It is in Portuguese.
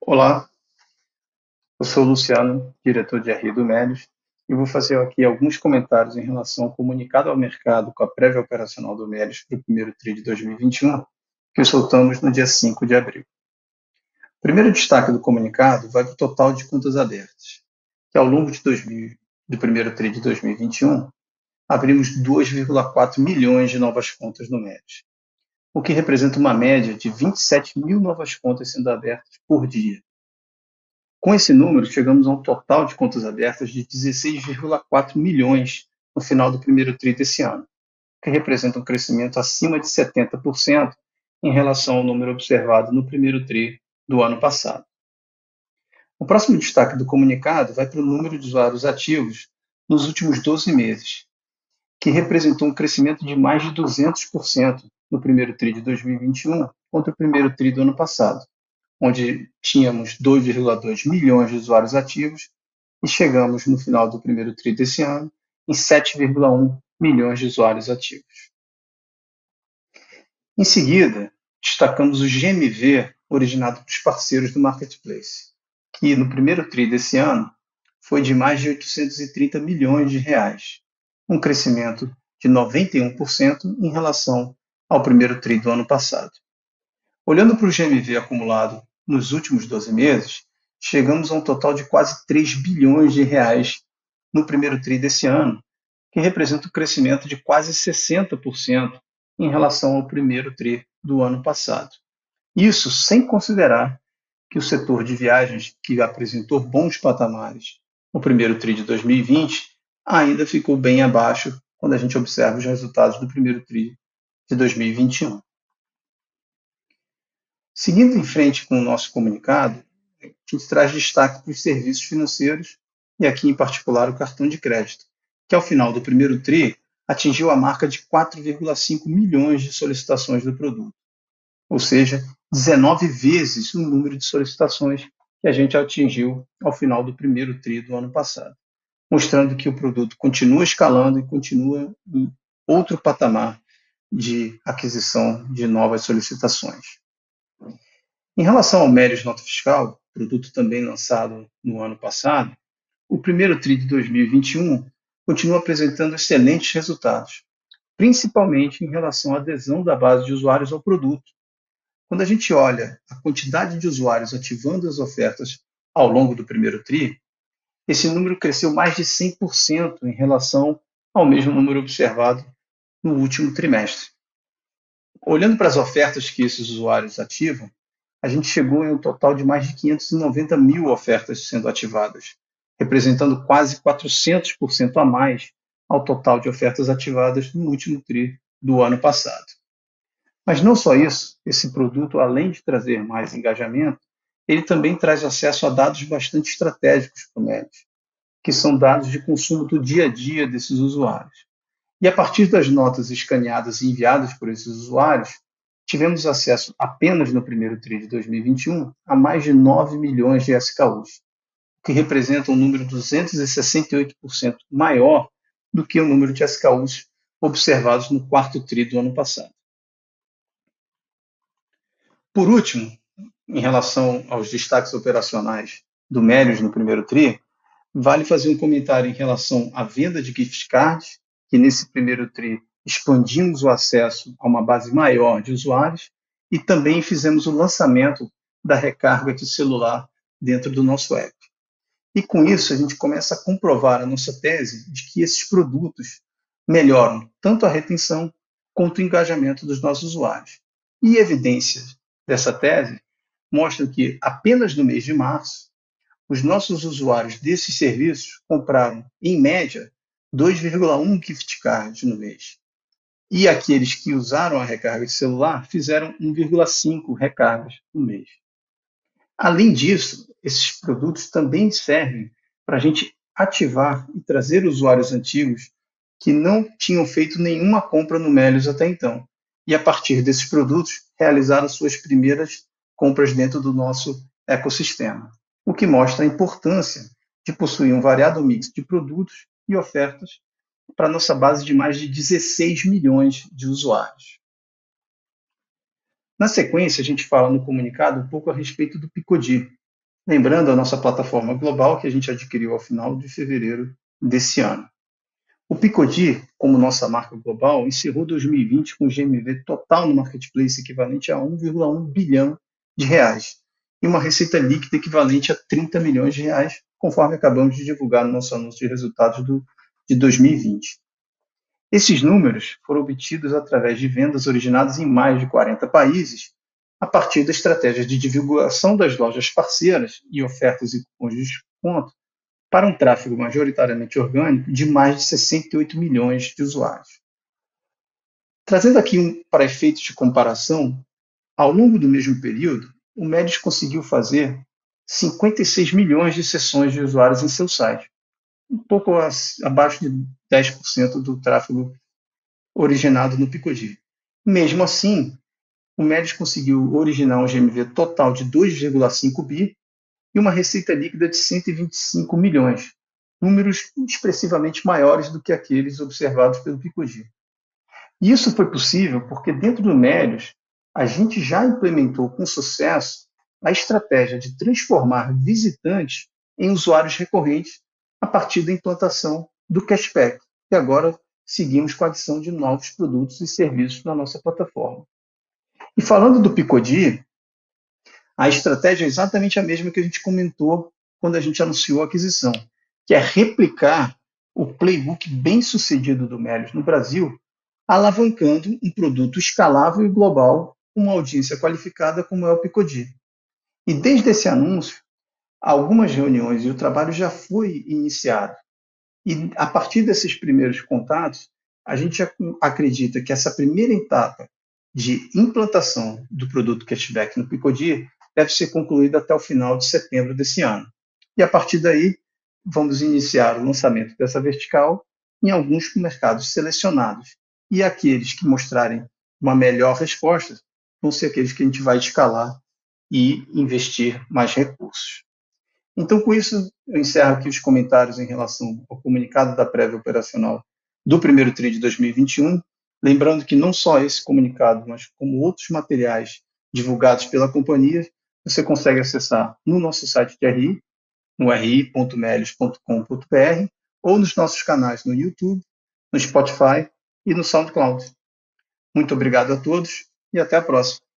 Olá, eu sou Luciano, diretor de RI do Melios, e vou fazer aqui alguns comentários em relação ao comunicado ao mercado com a prévia operacional do Melios para o primeiro TRI de 2021, que soltamos no dia 5 de abril. O primeiro destaque do comunicado vai para o total de contas abertas, que ao longo de 2000, do primeiro TRI de 2021, abrimos 2,4 milhões de novas contas no Melios, o que representa uma média de 27 mil novas contas sendo abertas por dia. Com esse número, chegamos a um total de contas abertas de 16,4 milhões no final do primeiro TRI desse ano, que representa um crescimento acima de 70% em relação ao número observado no primeiro TRI do ano passado. O próximo destaque do comunicado vai para o número de usuários ativos nos últimos 12 meses, que representou um crescimento de mais de 200% no primeiro TRI de 2021 contra o primeiro TRI do ano passado, onde tínhamos 2,2 milhões de usuários ativos e chegamos no final do primeiro TRI desse ano em 7,1 milhões de usuários ativos. Em seguida, destacamos o GMV originado dos parceiros do Marketplace, que no primeiro TRI desse ano foi de mais de 830 milhões de reais, um crescimento de 91% em relação ao primeiro TRI do ano passado. Olhando para o GMV acumulado nos últimos 12 meses, chegamos a um total de quase 3 bilhões de reais no primeiro TRI desse ano, que representa um crescimento de quase 60% em relação ao primeiro TRI do ano passado. Isso sem considerar que o setor de viagens, que apresentou bons patamares no primeiro TRI de 2020, ainda ficou bem abaixo quando a gente observa os resultados do primeiro TRI de 2021. Seguindo em frente com o nosso comunicado, a gente traz destaque para os serviços financeiros e aqui em particular o cartão de crédito, que ao final do primeiro TRI atingiu a marca de 4,5 milhões de solicitações do produto, ou seja, 19 vezes o número de solicitações que a gente atingiu ao final do primeiro TRI do ano passado, mostrando que o produto continua escalando e continua em outro patamar de aquisição de novas solicitações. Em relação ao Mérios Nota Fiscal, produto também lançado no ano passado, o primeiro TRI de 2021 continua apresentando excelentes resultados, principalmente em relação à adesão da base de usuários ao produto. Quando a gente olha a quantidade de usuários ativando as ofertas ao longo do primeiro TRI, esse número cresceu mais de 100% em relação ao mesmo número observado no último trimestre. Olhando para as ofertas que esses usuários ativam, a gente chegou em um total de mais de 590 mil ofertas sendo ativadas, representando quase 400% a mais ao total de ofertas ativadas no último TRI do ano passado. Mas não só isso, esse produto, além de trazer mais engajamento, ele também traz acesso a dados bastante estratégicos para o MED, que são dados de consumo do dia a dia desses usuários. E a partir das notas escaneadas e enviadas por esses usuários, tivemos acesso apenas no primeiro TRI de 2021 a mais de 9 milhões de SKUs, o que representa um número 268% maior do que o número de SKUs observados no quarto TRI do ano passado. Por último, em relação aos destaques operacionais do Melios no primeiro TRI, vale fazer um comentário em relação à venda de gift cards que nesse primeiro TRI expandimos o acesso a uma base maior de usuários e também fizemos o lançamento da recarga de celular dentro do nosso app. E com isso a gente começa a comprovar a nossa tese de que esses produtos melhoram tanto a retenção quanto o engajamento dos nossos usuários. E evidências dessa tese mostram que apenas no mês de março, os nossos usuários desses serviços compraram, em média, 2,1 gift cards no mês. E aqueles que usaram a recarga de celular fizeram 1,5 recargas no mês. Além disso, esses produtos também servem para a gente ativar e trazer usuários antigos que não tinham feito nenhuma compra no Melios até então. E a partir desses produtos, realizaram suas primeiras compras dentro do nosso ecossistema. O que mostra a importância de possuir um variado mix de produtos e ofertas para nossa base de mais de 16 milhões de usuários. Na sequência, a gente fala no comunicado um pouco a respeito do Picodi, Lembrando a nossa plataforma global que a gente adquiriu ao final de fevereiro desse ano. O Picodi, como nossa marca global, encerrou 2020 com GMV total no marketplace equivalente a 1,1 bilhão de reais e uma receita líquida equivalente a 30 milhões de reais, conforme acabamos de divulgar no nosso anúncio de resultados do, de 2020. Esses números foram obtidos através de vendas originadas em mais de 40 países, a partir da estratégia de divulgação das lojas parceiras e ofertas e cupons de desconto para um tráfego majoritariamente orgânico de mais de 68 milhões de usuários. Trazendo aqui um, para efeitos de comparação, ao longo do mesmo período, o Médis conseguiu fazer 56 milhões de sessões de usuários em seu site, um pouco abaixo de 10% do tráfego originado no Picodi. Mesmo assim, o Médis conseguiu originar um GMV total de 2,5 bi e uma receita líquida de 125 milhões, números expressivamente maiores do que aqueles observados pelo Picodi. Isso foi possível porque dentro do Médios a gente já implementou com sucesso a estratégia de transformar visitantes em usuários recorrentes a partir da implantação do cashback. E agora seguimos com a adição de novos produtos e serviços na nossa plataforma. E falando do Picodi, a estratégia é exatamente a mesma que a gente comentou quando a gente anunciou a aquisição, que é replicar o playbook bem sucedido do Melios no Brasil, alavancando um produto escalável e global com uma audiência qualificada como é o Picodi. E desde esse anúncio, algumas reuniões e o trabalho já foi iniciado. E a partir desses primeiros contatos, a gente acredita que essa primeira etapa de implantação do produto cashback no Picodi deve ser concluída até o final de setembro desse ano. E a partir daí, vamos iniciar o lançamento dessa vertical em alguns mercados selecionados. E aqueles que mostrarem uma melhor resposta vão ser aqueles que a gente vai escalar e investir mais recursos. Então, com isso, eu encerro aqui os comentários em relação ao comunicado da prévia operacional do primeiro TRI de 2021. Lembrando que não só esse comunicado, mas como outros materiais divulgados pela companhia, você consegue acessar no nosso site de RI, no ri.melios.com.br, ou nos nossos canais no YouTube, no Spotify e no SoundCloud. Muito obrigado a todos e até a próxima.